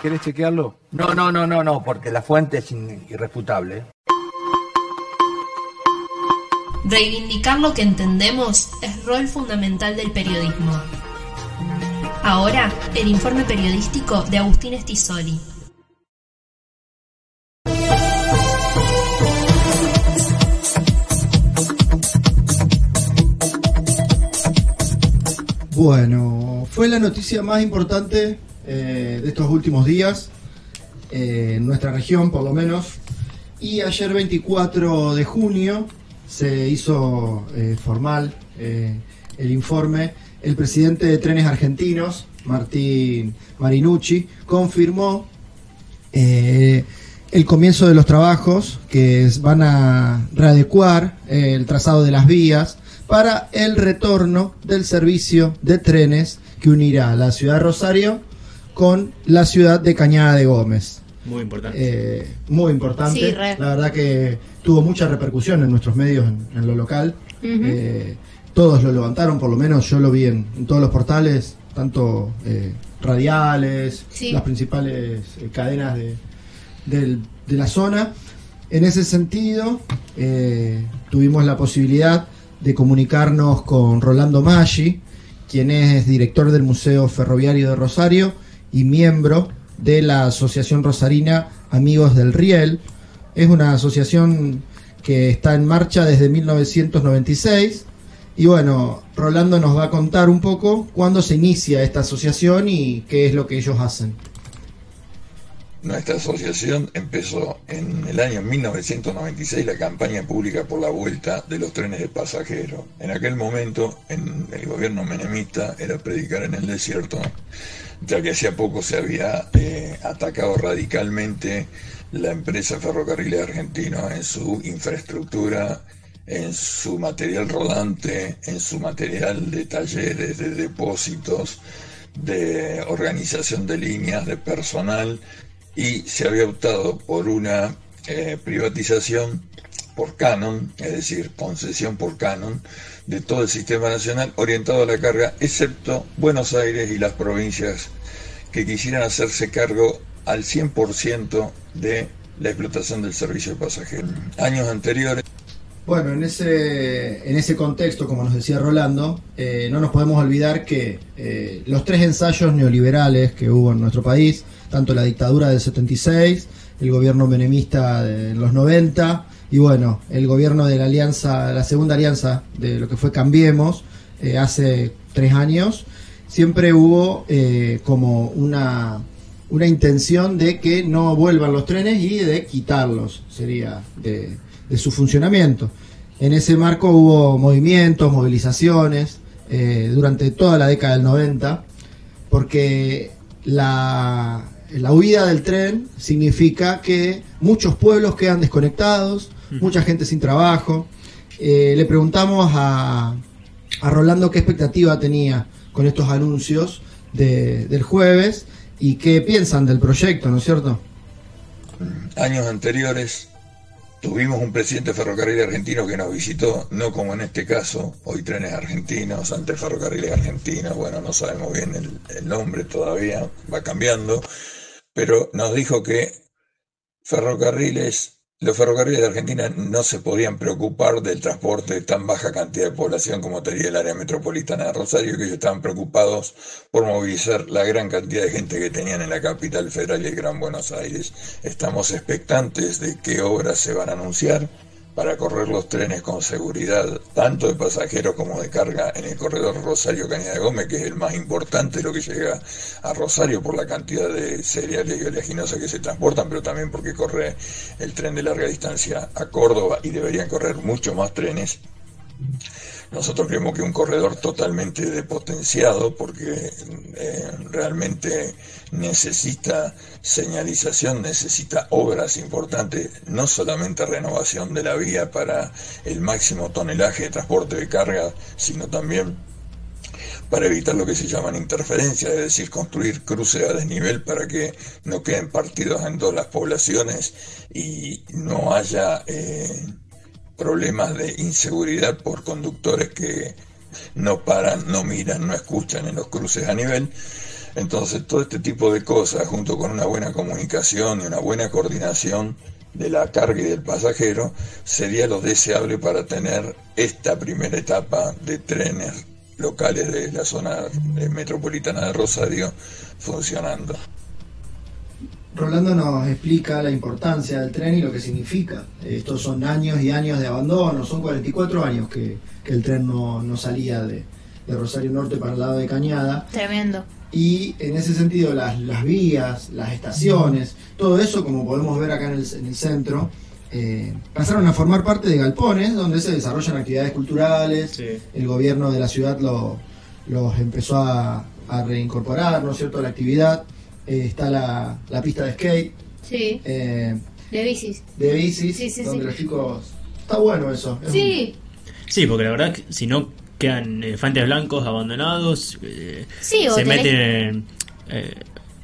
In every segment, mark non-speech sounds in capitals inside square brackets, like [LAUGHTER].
¿Querés chequearlo? No, no, no, no, no, porque la fuente es irrefutable. Reivindicar lo que entendemos es rol fundamental del periodismo. Ahora, el informe periodístico de Agustín Estisoli. Bueno, fue la noticia más importante eh, de estos últimos días, eh, en nuestra región por lo menos, y ayer 24 de junio se hizo eh, formal el informe. El presidente de Trenes Argentinos, Martín Marinucci, confirmó el comienzo de los trabajos que van a readecuar el trazado de las vías para el retorno del servicio de trenes que unirá la ciudad de Rosario con la ciudad de Cañada de Gómez. Muy importante. Eh, muy importante. la verdad que tuvo mucha repercusión en nuestros medios, en, lo local. Eh, todos lo levantaron, por lo menos yo lo vi en, todos los portales, tanto eh, radiales, las principales cadenas de, de, la zona. En ese sentido, tuvimos la posibilidad de comunicarnos con Rolando Maggi, quien es director del Museo Ferroviario de Rosario y miembro de la Asociación Rosarina Amigos del Riel. Es una asociación que está en marcha desde 1996 y bueno, Rolando nos va a contar un poco cuándo se inicia esta asociación y qué es lo que ellos hacen. Nuestra asociación empezó en el año 1996 la campaña pública por la vuelta de los trenes de pasajeros. En aquel momento, en el gobierno menemista, era predicar en el desierto, ya que hacía poco se había eh, atacado radicalmente la empresa Ferrocarriles Argentinos en su infraestructura, en su material rodante, en su material de talleres, de depósitos, de organización de líneas, de personal y se había optado por una eh, privatización por canon, es decir, concesión por canon, de todo el sistema nacional orientado a la carga, excepto Buenos Aires y las provincias que quisieran hacerse cargo al 100% de la explotación del servicio de pasajeros. Años anteriores. Bueno, en ese, en ese contexto, como nos decía Rolando, eh, no nos podemos olvidar que eh, los tres ensayos neoliberales que hubo en nuestro país, tanto la dictadura del 76, el gobierno menemista de los 90 y bueno, el gobierno de la alianza, la segunda alianza de lo que fue Cambiemos eh, hace tres años, siempre hubo eh, como una, una intención de que no vuelvan los trenes y de quitarlos, sería de, su funcionamiento. En ese marco hubo movimientos, movilizaciones eh, durante toda la década del 90, porque la, la huida del tren significa que muchos pueblos quedan desconectados, mucha gente sin trabajo. Eh, le preguntamos a, a, Rolando qué expectativa tenía con estos anuncios del jueves y qué piensan del proyecto, ¿no es cierto? Años anteriores tuvimos un presidente ferrocarril argentino que nos visitó, no como en este caso, hoy trenes argentinos, antes ferrocarriles argentinos, bueno, no sabemos bien el nombre todavía, va cambiando pero nos dijo que ferrocarriles, los ferrocarriles de Argentina no se podían preocupar del transporte de tan baja cantidad de población como tenía el área metropolitana de Rosario, que ellos estaban preocupados por movilizar la gran cantidad de gente que tenían en la capital federal y el Gran Buenos Aires. Estamos expectantes de qué obras se van a anunciar para correr los trenes con seguridad, tanto de pasajeros como de carga, en el corredor Rosario-Cañada de Gómez, que es el más importante, lo que llega a Rosario por la cantidad de cereales y oleaginosas que se transportan, pero también porque corre el tren de larga distancia a Córdoba y deberían correr mucho más trenes. Nosotros creemos que un corredor totalmente depotenciado porque eh, realmente necesita señalización, necesita obras importantes, no solamente renovación de la vía para el máximo tonelaje de transporte de carga, sino también para evitar lo que se llaman interferencias, es decir, construir cruces a desnivel para que no queden partidos en todas las poblaciones y no haya eh, problemas de inseguridad por conductores que no paran, no miran, no escuchan en los cruces a nivel. Entonces, todo este tipo de cosas, junto con una buena comunicación y una buena coordinación de la carga y del pasajero, sería lo deseable para tener esta primera etapa de trenes locales de la zona metropolitana de Rosario funcionando. Rolando nos explica la importancia del tren y lo que significa. Estos son años y años de abandono, son 44 años que, el tren no, salía de, Rosario Norte para el lado de Cañada. Tremendo. Y en ese sentido las, vías, las estaciones, todo eso, como podemos ver acá en el, centro, eh, pasaron a formar parte de galpones donde se desarrollan actividades culturales. El gobierno de la ciudad los empezó a, a reincorporar, ¿no es cierto?, la actividad. Eh, está la, pista de skate. Sí. Eh, de bicis. De bicis, sí, sí, donde los chicos... Está bueno eso. Sí. Sí, porque la verdad, si no quedan elefantes blancos abandonados, eh, se meten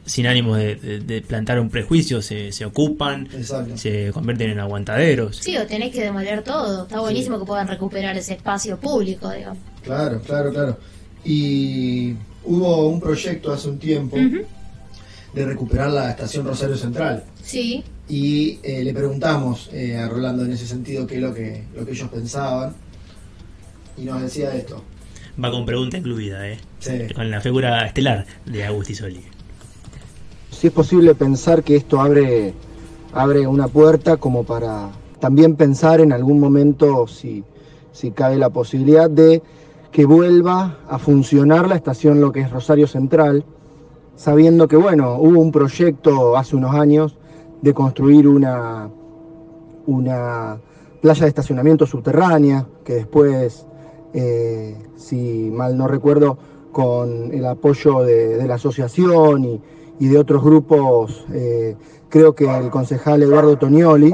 sin ánimo de, plantar un prejuicio, se, se ocupan, se convierten en aguantaderos. Sí, o tenés que demoler todo. Está buenísimo que puedan recuperar ese espacio público, digamos. Claro, claro, claro. Y hubo un proyecto hace un tiempo de recuperar la estación Rosario Central. Sí. Y eh, le preguntamos eh, a Rolando en ese sentido qué es lo que, lo que ellos pensaban. Y nos decía esto. Va con pregunta incluida, ¿eh? Sí. Con la figura estelar de Agustín Soli. Si es posible pensar que esto abre, abre una puerta como para también pensar en algún momento si, si cabe la posibilidad de que vuelva a funcionar la estación lo que es Rosario Central, sabiendo que, bueno, hubo un proyecto hace unos años de construir una, una playa de estacionamiento subterránea, que después, eh, si mal no recuerdo, con el apoyo de, la asociación y, de otros grupos, eh, creo que el concejal Eduardo Tonioli,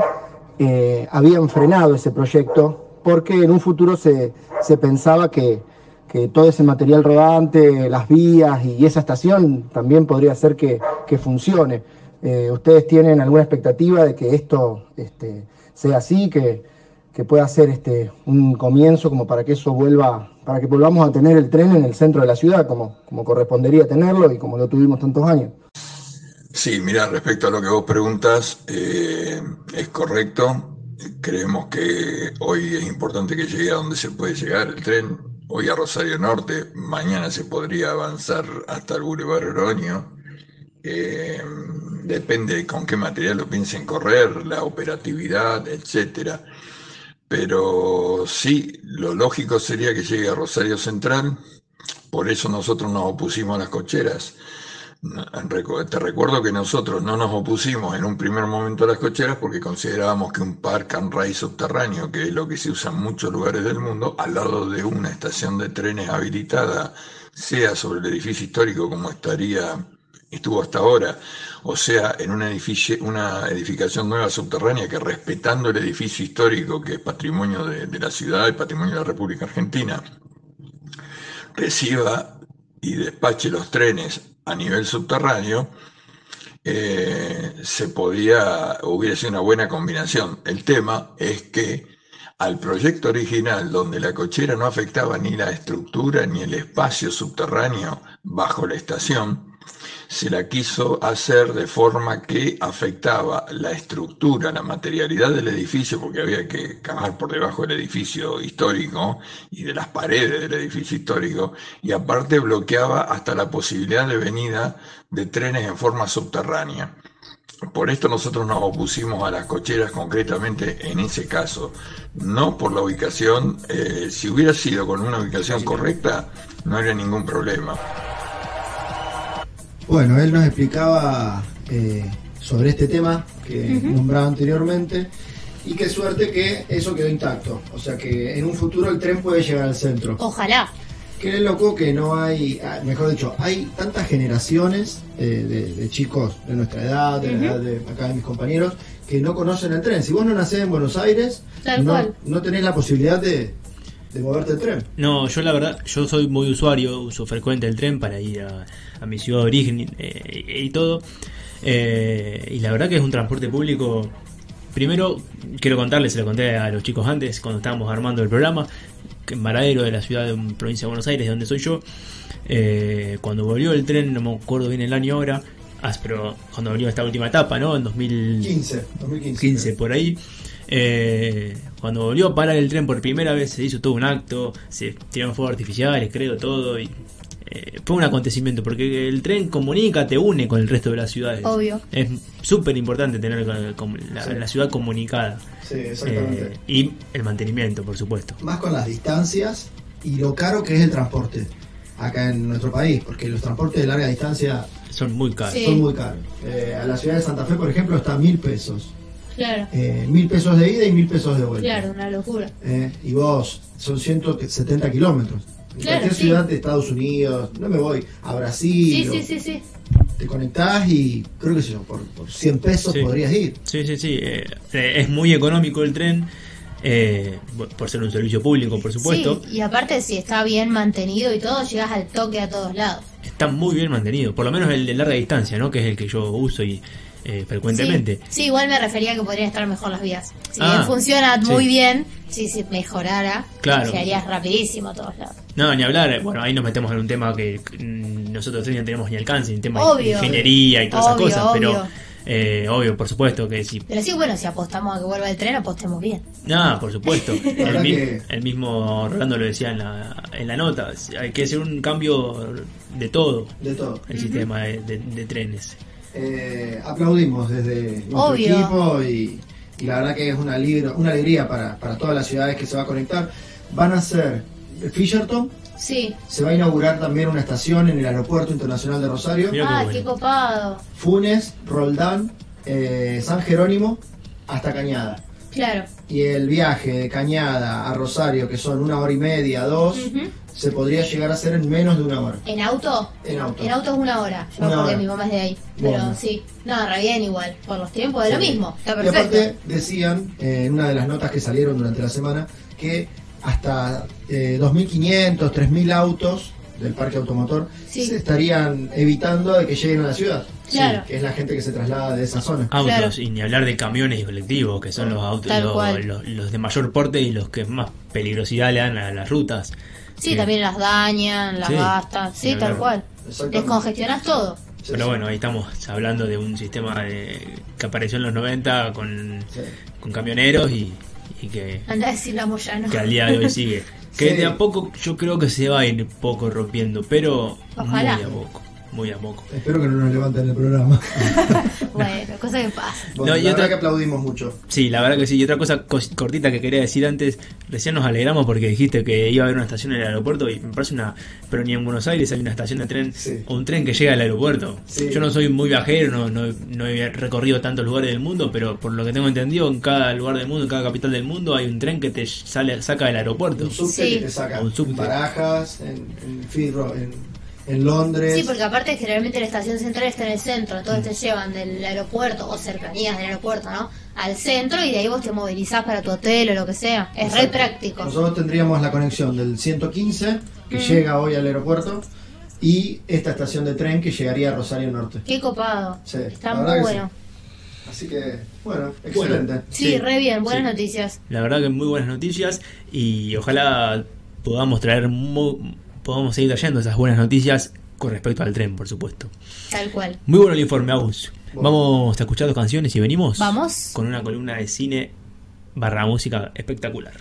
eh, habían frenado ese proyecto porque en un futuro se, se pensaba que, que todo ese material rodante, las vías y esa estación también podría ser que, funcione. Eh, ¿Ustedes tienen alguna expectativa de que esto este, sea así, que, pueda ser este, un comienzo como para que eso vuelva, para que volvamos a tener el tren en el centro de la ciudad, como, como correspondería tenerlo y como lo tuvimos tantos años? Sí, mira, respecto a lo que vos preguntas, eh, es correcto. Creemos que hoy es importante que llegue a donde se puede llegar el tren hoy a Rosario Norte, mañana se podría avanzar hasta el Boulevard Oroño. Eh, depende con qué material lo piensen correr, la operatividad, etcétera. Pero sí, lo lógico sería que llegue a Rosario Central, por eso nosotros nos opusimos a las cocheras. Te recuerdo que nosotros no nos opusimos en un primer momento a las cocheras porque considerábamos que un park and ride subterráneo, que es lo que se usa en muchos lugares del mundo, al lado de una estación de trenes habilitada, sea sobre el edificio histórico como estaría estuvo hasta ahora, o sea, en una, edificio, una edificación nueva subterránea que respetando el edificio histórico que es patrimonio de, de la ciudad y patrimonio de la República Argentina, reciba y despache los trenes a nivel subterráneo, eh, se podía, hubiera sido una buena combinación. El tema es que al proyecto original, donde la cochera no afectaba ni la estructura ni el espacio subterráneo bajo la estación, se la quiso hacer de forma que afectaba la estructura, la materialidad del edificio, porque había que cavar por debajo del edificio histórico y de las paredes del edificio histórico, y aparte bloqueaba hasta la posibilidad de venida de trenes en forma subterránea. Por esto nosotros nos opusimos a las cocheras concretamente en ese caso, no por la ubicación, eh, si hubiera sido con una ubicación correcta, no habría ningún problema. Bueno, él nos explicaba eh, sobre este tema que nombraba anteriormente y qué suerte que eso quedó intacto. O sea que en un futuro el tren puede llegar al centro. Ojalá. Qué loco que no hay, ah, mejor dicho, hay tantas generaciones de, chicos de nuestra edad, de la edad de acá de mis compañeros, que no conocen el tren. Si vos no nacés en Buenos Aires, no, no tenés la posibilidad de, de moverte el tren. No, yo la verdad, yo soy muy usuario, uso frecuente el tren para ir a, mi ciudad de origen eh, y todo. Eh, y la verdad que es un transporte público. Primero, quiero contarles, se lo conté a los chicos antes, cuando estábamos armando el programa, en Varadero, de la ciudad de provincia de Buenos Aires, donde soy yo. Eh, cuando volvió el tren, no me acuerdo bien el año ahora, ah, pero cuando volvió esta última etapa, ¿no? En 2015, 2015 por ahí. Eh, cuando volvió a parar el tren por primera vez se hizo todo un acto, se tiraron fuegos artificiales, creo, todo, y eh, fue un acontecimiento, porque el tren comunica, te une con el resto de las ciudades. Obvio. Es súper importante tener la, ciudad comunicada. Sí, exactamente. Eh, y el mantenimiento, por supuesto. Más con las distancias y lo caro que es el transporte acá en nuestro país, porque los transportes de larga distancia son muy caros. Son muy caros. Eh, a la ciudad de Santa Fe, por ejemplo, está mil pesos. Claro. mil pesos de ida y mil pesos de vuelta. Claro, una locura. y vos, son 170 kilómetros. En cualquier ciudad de Estados Unidos, no me voy a Brasil. Sí, sí, sí, sí. Te conectás y creo que por, por 100 pesos podrías ir. Sí, sí, sí. Eh, eh, es muy económico el tren. Eh, por ser un servicio público, por supuesto. Sí, y aparte, si está bien mantenido y todo, llegas al toque a todos lados. Está muy bien mantenido, por lo menos el de larga distancia, ¿no? Que es el que yo uso y eh, frecuentemente. Sí, igual me refería a que podrían estar mejor las vías. Si ah, funciona muy bien, si se mejorara, claro. llegarías rapidísimo a todos lados. No, ni hablar, bueno, ahí nos metemos en un tema que nosotros no tenemos ni alcance, en tema de ingeniería y todas esas cosas, pero eh, obvio, por supuesto que sí. Pero sí, bueno, si apostamos a que vuelva el tren, apostemos bien. No, por supuesto. [LAUGHS] el, mismo, Rolando lo decía en la, en la nota. Hay que hacer un cambio de todo. De todo. El sistema de trenes. Eh, aplaudimos desde nuestro equipo y, la verdad que es una, una alegría para, todas las ciudades que se va a conectar. Van a ser Fisherton. Sí. Se va a inaugurar también una estación en el Aeropuerto Internacional de Rosario. ah, qué, copado. Funes, Roldán, eh, San Jerónimo, hasta Cañada. Claro. Y el viaje de Cañada a Rosario, que son una hora y media, dos, se podría llegar a hacer en menos de una hora. ¿En auto? En auto. En auto es una hora. Yo porque mi mamá es de ahí. Pero sí. No, re bien igual. Por los tiempos de lo mismo. Está perfecto. Y aparte decían eh, en una de las notas que salieron durante la semana que hasta eh, 2.500, 3.000 autos del parque automotor se estarían evitando de que lleguen a la ciudad. Claro. que es la gente que se traslada de esa zona. Autos, y ni hablar de camiones y colectivos, que son los autos los, de mayor porte y los que más peligrosidad le dan a las rutas. Sí, también las dañan, las gastan, sí, tal cual. Descongestionas todo. Pero bueno, ahí estamos hablando de un sistema que apareció en los 90 con, con camioneros y, que, Anda a decir la que al día de hoy sigue. Que [LAUGHS] de a poco yo creo que se va a ir poco rompiendo, pero Ojalá. muy a poco muy a poco. Espero que no nos levanten el programa. [LAUGHS] bueno, cosa que pasa. Bueno, la verdad que aplaudimos mucho. Sí, la verdad que sí. Y otra cosa cortita que quería decir antes, recién nos alegramos porque dijiste que iba a haber una estación en el aeropuerto y me parece una... Pero ni en Buenos Aires hay una estación de tren o un tren que llega al aeropuerto. Yo no soy muy viajero, no, no, no, he recorrido tantos lugares del mundo, pero por lo que tengo entendido, en cada lugar del mundo, en cada capital del mundo, hay un tren que te sale saca del aeropuerto. Un subte que te saca. Un subte. En Barajas, en, en Fidro, en en Londres. Sí, porque aparte generalmente la estación central está en el centro, entonces te llevan del aeropuerto o cercanías del aeropuerto, ¿no? Al centro y de ahí vos te movilizás para tu hotel o lo que sea. Es re práctico. Nosotros tendríamos la conexión del 115 que mm. llega hoy al aeropuerto y esta estación de tren que llegaría a Rosario Norte. Qué copado. Está muy bueno. Así que, bueno, excelente. sí, re bien, buenas noticias. La verdad que muy buenas noticias y ojalá podamos traer podamos seguir trayendo esas buenas noticias con respecto al tren, por supuesto. Tal cual. Muy bueno el informe, Agus. Vamos a escuchar dos canciones y venimos. Vamos. Con una columna de cine barra música espectacular.